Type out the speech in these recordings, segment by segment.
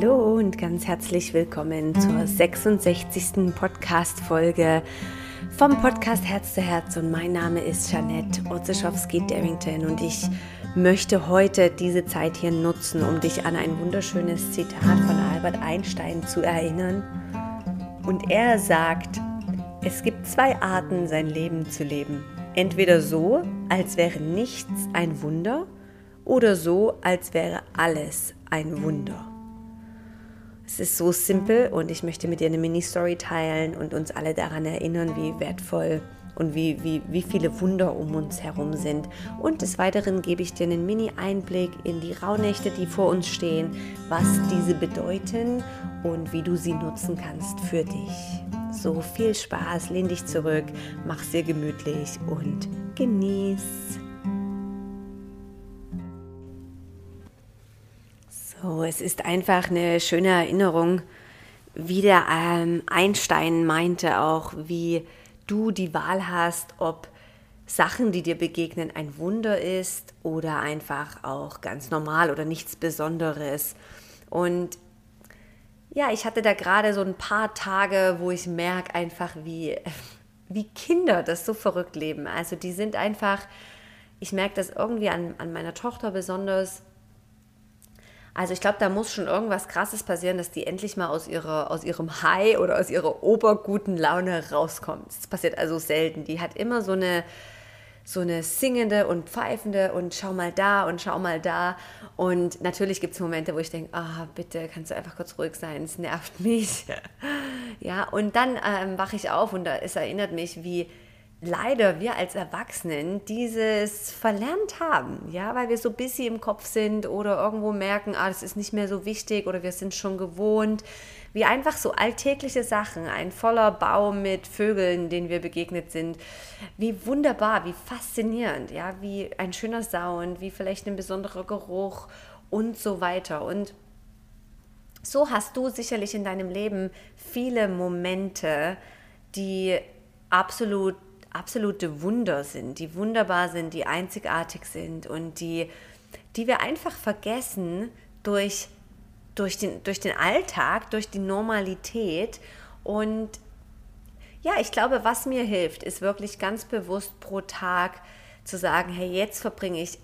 Hallo und ganz herzlich willkommen zur 66. Podcast-Folge vom Podcast Herz zu Herz. Und mein Name ist Janette Otzeschowski-Darrington und ich möchte heute diese Zeit hier nutzen, um dich an ein wunderschönes Zitat von Albert Einstein zu erinnern. Und er sagt, es gibt zwei Arten, sein Leben zu leben. Entweder so, als wäre nichts ein Wunder, oder so, als wäre alles ein Wunder. Es ist so simpel und ich möchte mit dir eine Mini-Story teilen und uns alle daran erinnern, wie wertvoll und wie, wie, wie viele Wunder um uns herum sind. Und des Weiteren gebe ich dir einen Mini-Einblick in die Rauhnächte, die vor uns stehen, was diese bedeuten und wie du sie nutzen kannst für dich. So viel Spaß, lehn dich zurück, mach sehr gemütlich und genieß. Es ist einfach eine schöne Erinnerung, wie der ähm, Einstein meinte auch, wie du die Wahl hast, ob Sachen, die dir begegnen, ein Wunder ist oder einfach auch ganz normal oder nichts Besonderes. Und ja, ich hatte da gerade so ein paar Tage, wo ich merke einfach, wie, wie Kinder das so verrückt leben. Also die sind einfach, ich merke das irgendwie an, an meiner Tochter besonders, also ich glaube, da muss schon irgendwas Krasses passieren, dass die endlich mal aus, ihrer, aus ihrem High oder aus ihrer oberguten Laune rauskommt. Das passiert also selten. Die hat immer so eine, so eine singende und pfeifende und schau mal da und schau mal da. Und natürlich gibt es Momente, wo ich denke, ah, bitte, kannst du einfach kurz ruhig sein, es nervt mich. ja, und dann ähm, wache ich auf und es erinnert mich, wie leider wir als Erwachsenen dieses verlernt haben, ja, weil wir so busy im Kopf sind oder irgendwo merken, ah, das ist nicht mehr so wichtig oder wir sind schon gewohnt, wie einfach so alltägliche Sachen, ein voller Baum mit Vögeln, denen wir begegnet sind, wie wunderbar, wie faszinierend, ja, wie ein schöner Sound, wie vielleicht ein besonderer Geruch und so weiter. Und so hast du sicherlich in deinem Leben viele Momente, die absolut absolute Wunder sind, die wunderbar sind, die einzigartig sind und die, die wir einfach vergessen durch, durch, den, durch den Alltag, durch die Normalität. Und ja, ich glaube, was mir hilft, ist wirklich ganz bewusst pro Tag zu sagen, hey, jetzt verbringe ich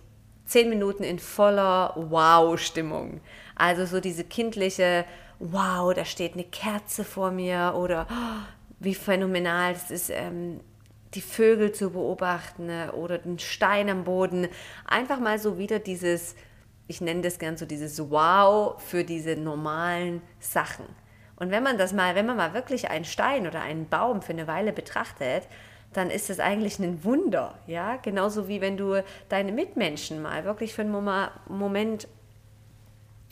zehn Minuten in voller Wow-Stimmung. Also so diese kindliche, wow, da steht eine Kerze vor mir oder oh, wie phänomenal, das ist ähm, die Vögel zu beobachten ne, oder den Stein am Boden. Einfach mal so wieder dieses, ich nenne das gern so dieses Wow für diese normalen Sachen. Und wenn man das mal, wenn man mal wirklich einen Stein oder einen Baum für eine Weile betrachtet, dann ist das eigentlich ein Wunder, ja, genauso wie wenn du deine Mitmenschen mal wirklich für einen Moment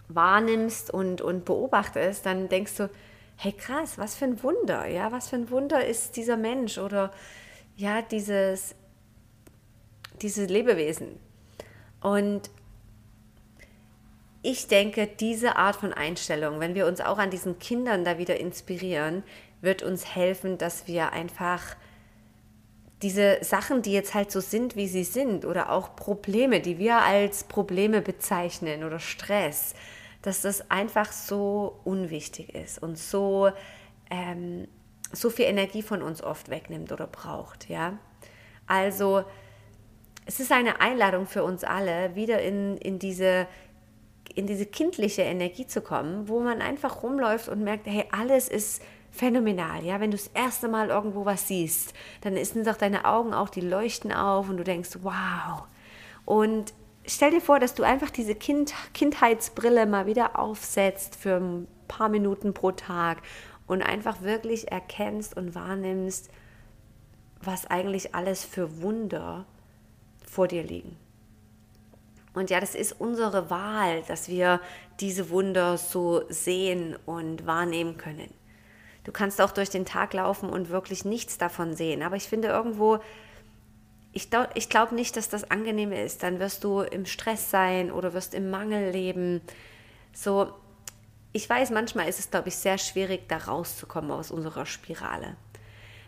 wahrnimmst und, und beobachtest, dann denkst du, hey krass, was für ein Wunder, ja, was für ein Wunder ist dieser Mensch oder ja, dieses, diese Lebewesen. Und ich denke, diese Art von Einstellung, wenn wir uns auch an diesen Kindern da wieder inspirieren, wird uns helfen, dass wir einfach diese Sachen, die jetzt halt so sind, wie sie sind, oder auch Probleme, die wir als Probleme bezeichnen oder Stress, dass das einfach so unwichtig ist und so ähm, so viel Energie von uns oft wegnimmt oder braucht, ja. Also es ist eine Einladung für uns alle, wieder in, in, diese, in diese kindliche Energie zu kommen, wo man einfach rumläuft und merkt, hey, alles ist phänomenal, ja, wenn du das erste Mal irgendwo was siehst, dann sind doch deine Augen auch, die leuchten auf und du denkst, wow. Und stell dir vor, dass du einfach diese kind, Kindheitsbrille mal wieder aufsetzt für ein paar Minuten pro Tag und einfach wirklich erkennst und wahrnimmst, was eigentlich alles für Wunder vor dir liegen. Und ja, das ist unsere Wahl, dass wir diese Wunder so sehen und wahrnehmen können. Du kannst auch durch den Tag laufen und wirklich nichts davon sehen. Aber ich finde irgendwo, ich, ich glaube nicht, dass das angenehm ist. Dann wirst du im Stress sein oder wirst im Mangel leben. So, ich weiß, manchmal ist es, glaube ich, sehr schwierig, da rauszukommen aus unserer Spirale.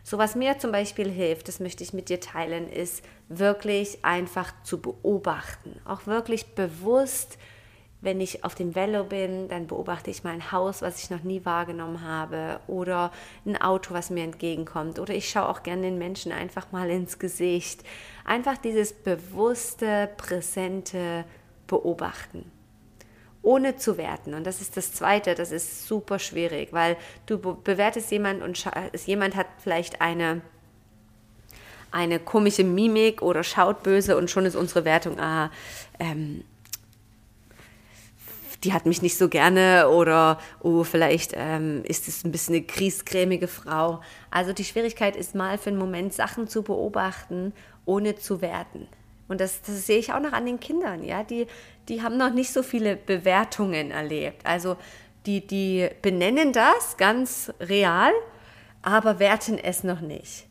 So was mir zum Beispiel hilft, das möchte ich mit dir teilen, ist wirklich einfach zu beobachten, auch wirklich bewusst wenn ich auf dem Velo bin, dann beobachte ich mein Haus, was ich noch nie wahrgenommen habe, oder ein Auto, was mir entgegenkommt, oder ich schaue auch gerne den Menschen einfach mal ins Gesicht. Einfach dieses bewusste, präsente Beobachten ohne zu werten. Und das ist das Zweite, das ist super schwierig, weil du bewertest jemanden und jemand hat vielleicht eine, eine komische Mimik oder schaut böse und schon ist unsere Wertung, ah, ähm, die hat mich nicht so gerne oder oh, vielleicht ähm, ist es ein bisschen eine kriescremige Frau. Also die Schwierigkeit ist mal für einen Moment Sachen zu beobachten, ohne zu werten. Und das, das sehe ich auch noch an den Kindern, ja, die, die haben noch nicht so viele Bewertungen erlebt. Also die, die benennen das ganz real, aber werten es noch nicht.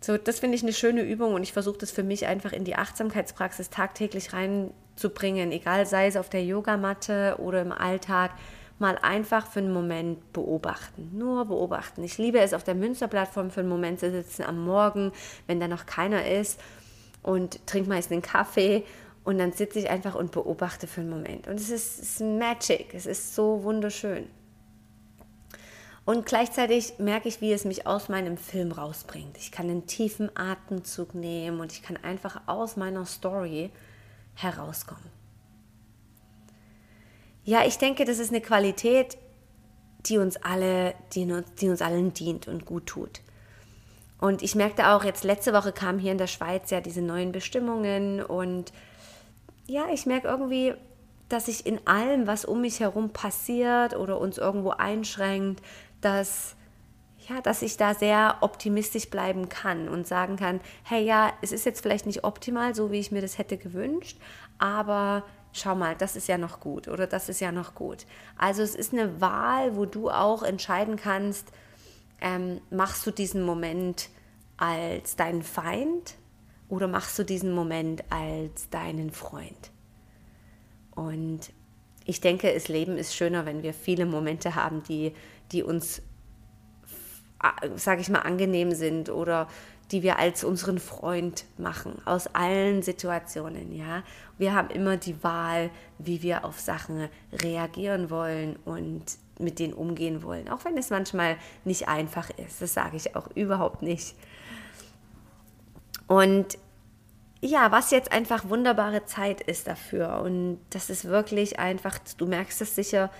So, das finde ich eine schöne Übung und ich versuche das für mich einfach in die Achtsamkeitspraxis tagtäglich reinzubringen, egal sei es auf der Yogamatte oder im Alltag, mal einfach für einen Moment beobachten. Nur beobachten. Ich liebe es, auf der Münsterplattform für einen Moment zu sitzen am Morgen, wenn da noch keiner ist und trinke meist einen Kaffee und dann sitze ich einfach und beobachte für einen Moment. Und es ist, es ist Magic, es ist so wunderschön. Und gleichzeitig merke ich, wie es mich aus meinem Film rausbringt. Ich kann einen tiefen Atemzug nehmen und ich kann einfach aus meiner Story herauskommen. Ja, ich denke, das ist eine Qualität, die uns alle, die, die uns allen dient und gut tut. Und ich merkte auch, jetzt letzte Woche kamen hier in der Schweiz ja diese neuen Bestimmungen und ja, ich merke irgendwie, dass ich in allem, was um mich herum passiert oder uns irgendwo einschränkt, dass ja, dass ich da sehr optimistisch bleiben kann und sagen kann, hey ja, es ist jetzt vielleicht nicht optimal, so wie ich mir das hätte gewünscht, aber schau mal, das ist ja noch gut oder das ist ja noch gut. Also es ist eine Wahl, wo du auch entscheiden kannst, ähm, machst du diesen Moment als deinen Feind oder machst du diesen Moment als deinen Freund? Und ich denke, das Leben ist schöner, wenn wir viele Momente haben, die, die uns sage ich mal, angenehm sind oder die wir als unseren Freund machen, aus allen Situationen, ja. Wir haben immer die Wahl, wie wir auf Sachen reagieren wollen und mit denen umgehen wollen, auch wenn es manchmal nicht einfach ist. Das sage ich auch überhaupt nicht. Und ja, was jetzt einfach wunderbare Zeit ist dafür und das ist wirklich einfach, du merkst es sicher,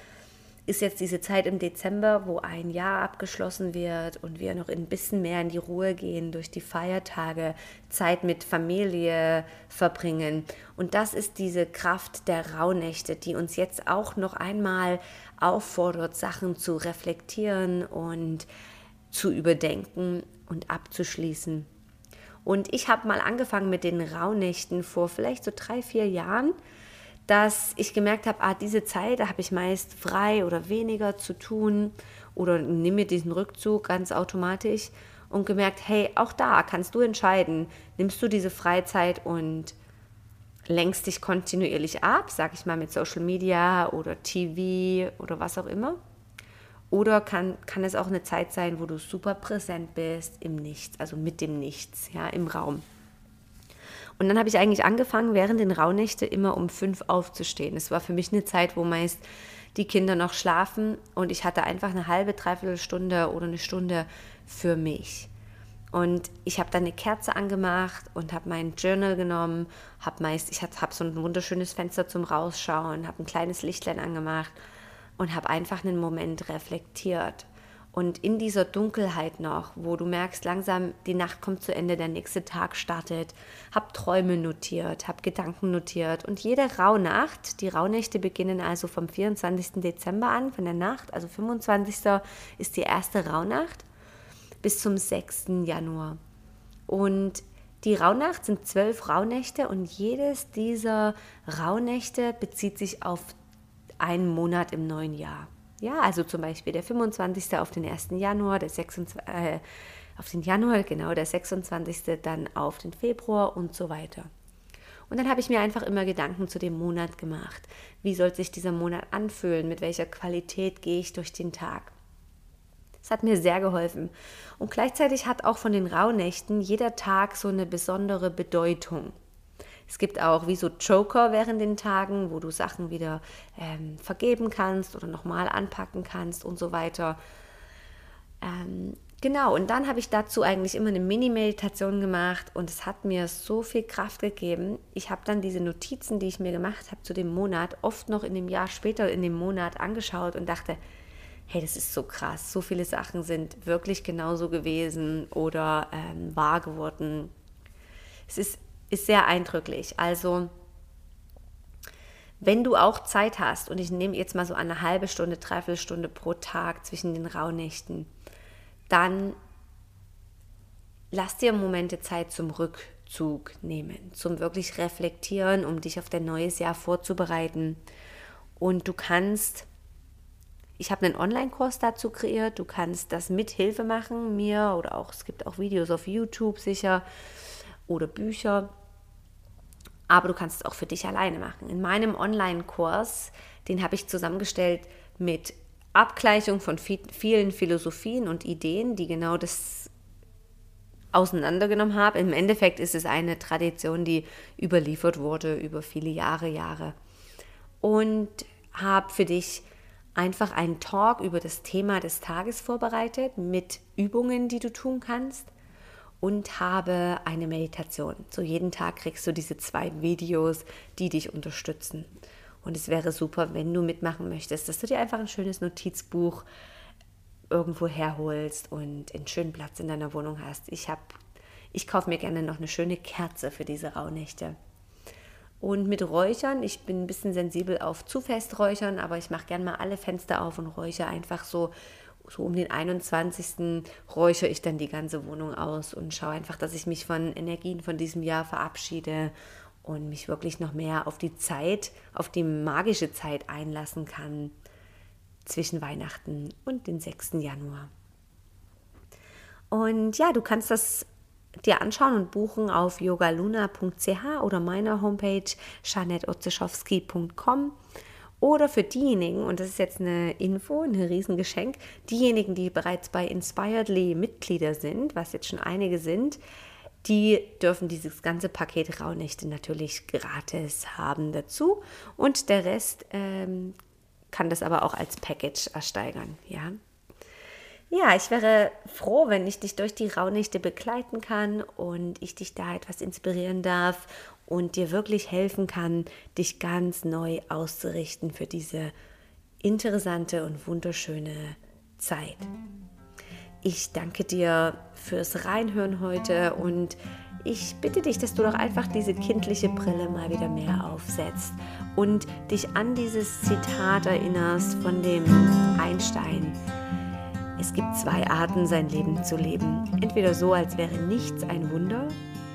ist jetzt diese Zeit im Dezember, wo ein Jahr abgeschlossen wird und wir noch ein bisschen mehr in die Ruhe gehen, durch die Feiertage, Zeit mit Familie verbringen. Und das ist diese Kraft der Rauhnächte, die uns jetzt auch noch einmal auffordert, Sachen zu reflektieren und zu überdenken und abzuschließen. Und ich habe mal angefangen mit den Rauhnächten vor vielleicht so drei, vier Jahren dass ich gemerkt habe, ah, diese Zeit, da habe ich meist frei oder weniger zu tun oder nehme mir diesen Rückzug ganz automatisch und gemerkt, hey, auch da kannst du entscheiden, nimmst du diese Freizeit und lenkst dich kontinuierlich ab, sag ich mal mit Social Media oder TV oder was auch immer. Oder kann, kann es auch eine Zeit sein, wo du super präsent bist im Nichts, also mit dem Nichts, ja, im Raum. Und dann habe ich eigentlich angefangen, während den Rauhnächte immer um fünf aufzustehen. Es war für mich eine Zeit, wo meist die Kinder noch schlafen und ich hatte einfach eine halbe, dreiviertel Stunde oder eine Stunde für mich. Und ich habe dann eine Kerze angemacht und habe mein Journal genommen, habe meist, ich habe so ein wunderschönes Fenster zum Rausschauen, habe ein kleines Lichtlein angemacht und habe einfach einen Moment reflektiert. Und in dieser Dunkelheit noch, wo du merkst, langsam die Nacht kommt zu Ende, der nächste Tag startet, hab Träume notiert, hab Gedanken notiert. Und jede Rauhnacht, die Rauhnächte beginnen also vom 24. Dezember an, von der Nacht, also 25. ist die erste Rauhnacht, bis zum 6. Januar. Und die Rauhnacht sind zwölf Rauhnächte und jedes dieser Rauhnächte bezieht sich auf einen Monat im neuen Jahr. Ja, also zum Beispiel der 25. auf den 1. Januar, der 26, äh, auf den Januar, genau, der 26. dann auf den Februar und so weiter. Und dann habe ich mir einfach immer Gedanken zu dem Monat gemacht. Wie soll sich dieser Monat anfühlen? Mit welcher Qualität gehe ich durch den Tag? Das hat mir sehr geholfen. Und gleichzeitig hat auch von den Rauhnächten jeder Tag so eine besondere Bedeutung. Es gibt auch wie so Joker während den Tagen, wo du Sachen wieder ähm, vergeben kannst oder nochmal anpacken kannst und so weiter. Ähm, genau, und dann habe ich dazu eigentlich immer eine Mini-Meditation gemacht und es hat mir so viel Kraft gegeben. Ich habe dann diese Notizen, die ich mir gemacht habe zu dem Monat, oft noch in dem Jahr später in dem Monat angeschaut und dachte, hey, das ist so krass, so viele Sachen sind wirklich genauso gewesen oder ähm, wahr geworden. Es ist, ist sehr eindrücklich. Also, wenn du auch Zeit hast, und ich nehme jetzt mal so eine halbe Stunde, dreiviertel Stunde pro Tag zwischen den Rauhnächten, dann lass dir Momente Zeit zum Rückzug nehmen, zum wirklich reflektieren, um dich auf dein neues Jahr vorzubereiten. Und du kannst, ich habe einen Online-Kurs dazu kreiert, du kannst das mit Hilfe machen, mir oder auch, es gibt auch Videos auf YouTube sicher oder Bücher, aber du kannst es auch für dich alleine machen. In meinem Online-Kurs, den habe ich zusammengestellt mit Abgleichung von vielen Philosophien und Ideen, die genau das auseinandergenommen haben. Im Endeffekt ist es eine Tradition, die überliefert wurde über viele Jahre, Jahre. Und habe für dich einfach einen Talk über das Thema des Tages vorbereitet mit Übungen, die du tun kannst und habe eine Meditation. So jeden Tag kriegst du diese zwei Videos, die dich unterstützen. Und es wäre super, wenn du mitmachen möchtest, dass du dir einfach ein schönes Notizbuch irgendwo herholst und einen schönen Platz in deiner Wohnung hast. Ich habe, ich kaufe mir gerne noch eine schöne Kerze für diese Rauhnächte. Und mit Räuchern, ich bin ein bisschen sensibel auf zu fest Räuchern, aber ich mache gerne mal alle Fenster auf und räuchere einfach so, so um den 21. räuchere ich dann die ganze Wohnung aus und schaue einfach, dass ich mich von Energien von diesem Jahr verabschiede und mich wirklich noch mehr auf die Zeit, auf die magische Zeit einlassen kann zwischen Weihnachten und dem 6. Januar. Und ja, du kannst das dir anschauen und buchen auf yogaluna.ch oder meiner Homepage janetotzeschowski.com oder für diejenigen, und das ist jetzt eine Info, ein Riesengeschenk, diejenigen, die bereits bei Inspiredly Mitglieder sind, was jetzt schon einige sind, die dürfen dieses ganze Paket Rauhnächte natürlich gratis haben dazu und der Rest ähm, kann das aber auch als Package ersteigern, ja. Ja, ich wäre froh, wenn ich dich durch die Rauhnächte begleiten kann und ich dich da etwas inspirieren darf und dir wirklich helfen kann, dich ganz neu auszurichten für diese interessante und wunderschöne Zeit. Ich danke dir fürs Reinhören heute und ich bitte dich, dass du doch einfach diese kindliche Brille mal wieder mehr aufsetzt und dich an dieses Zitat erinnerst von dem Einstein. Es gibt zwei Arten, sein Leben zu leben. Entweder so, als wäre nichts ein Wunder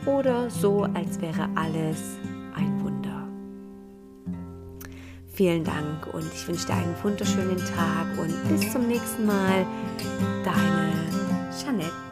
oder so, als wäre alles ein Wunder. Vielen Dank und ich wünsche dir einen wunderschönen Tag und bis zum nächsten Mal. Deine Jeanette.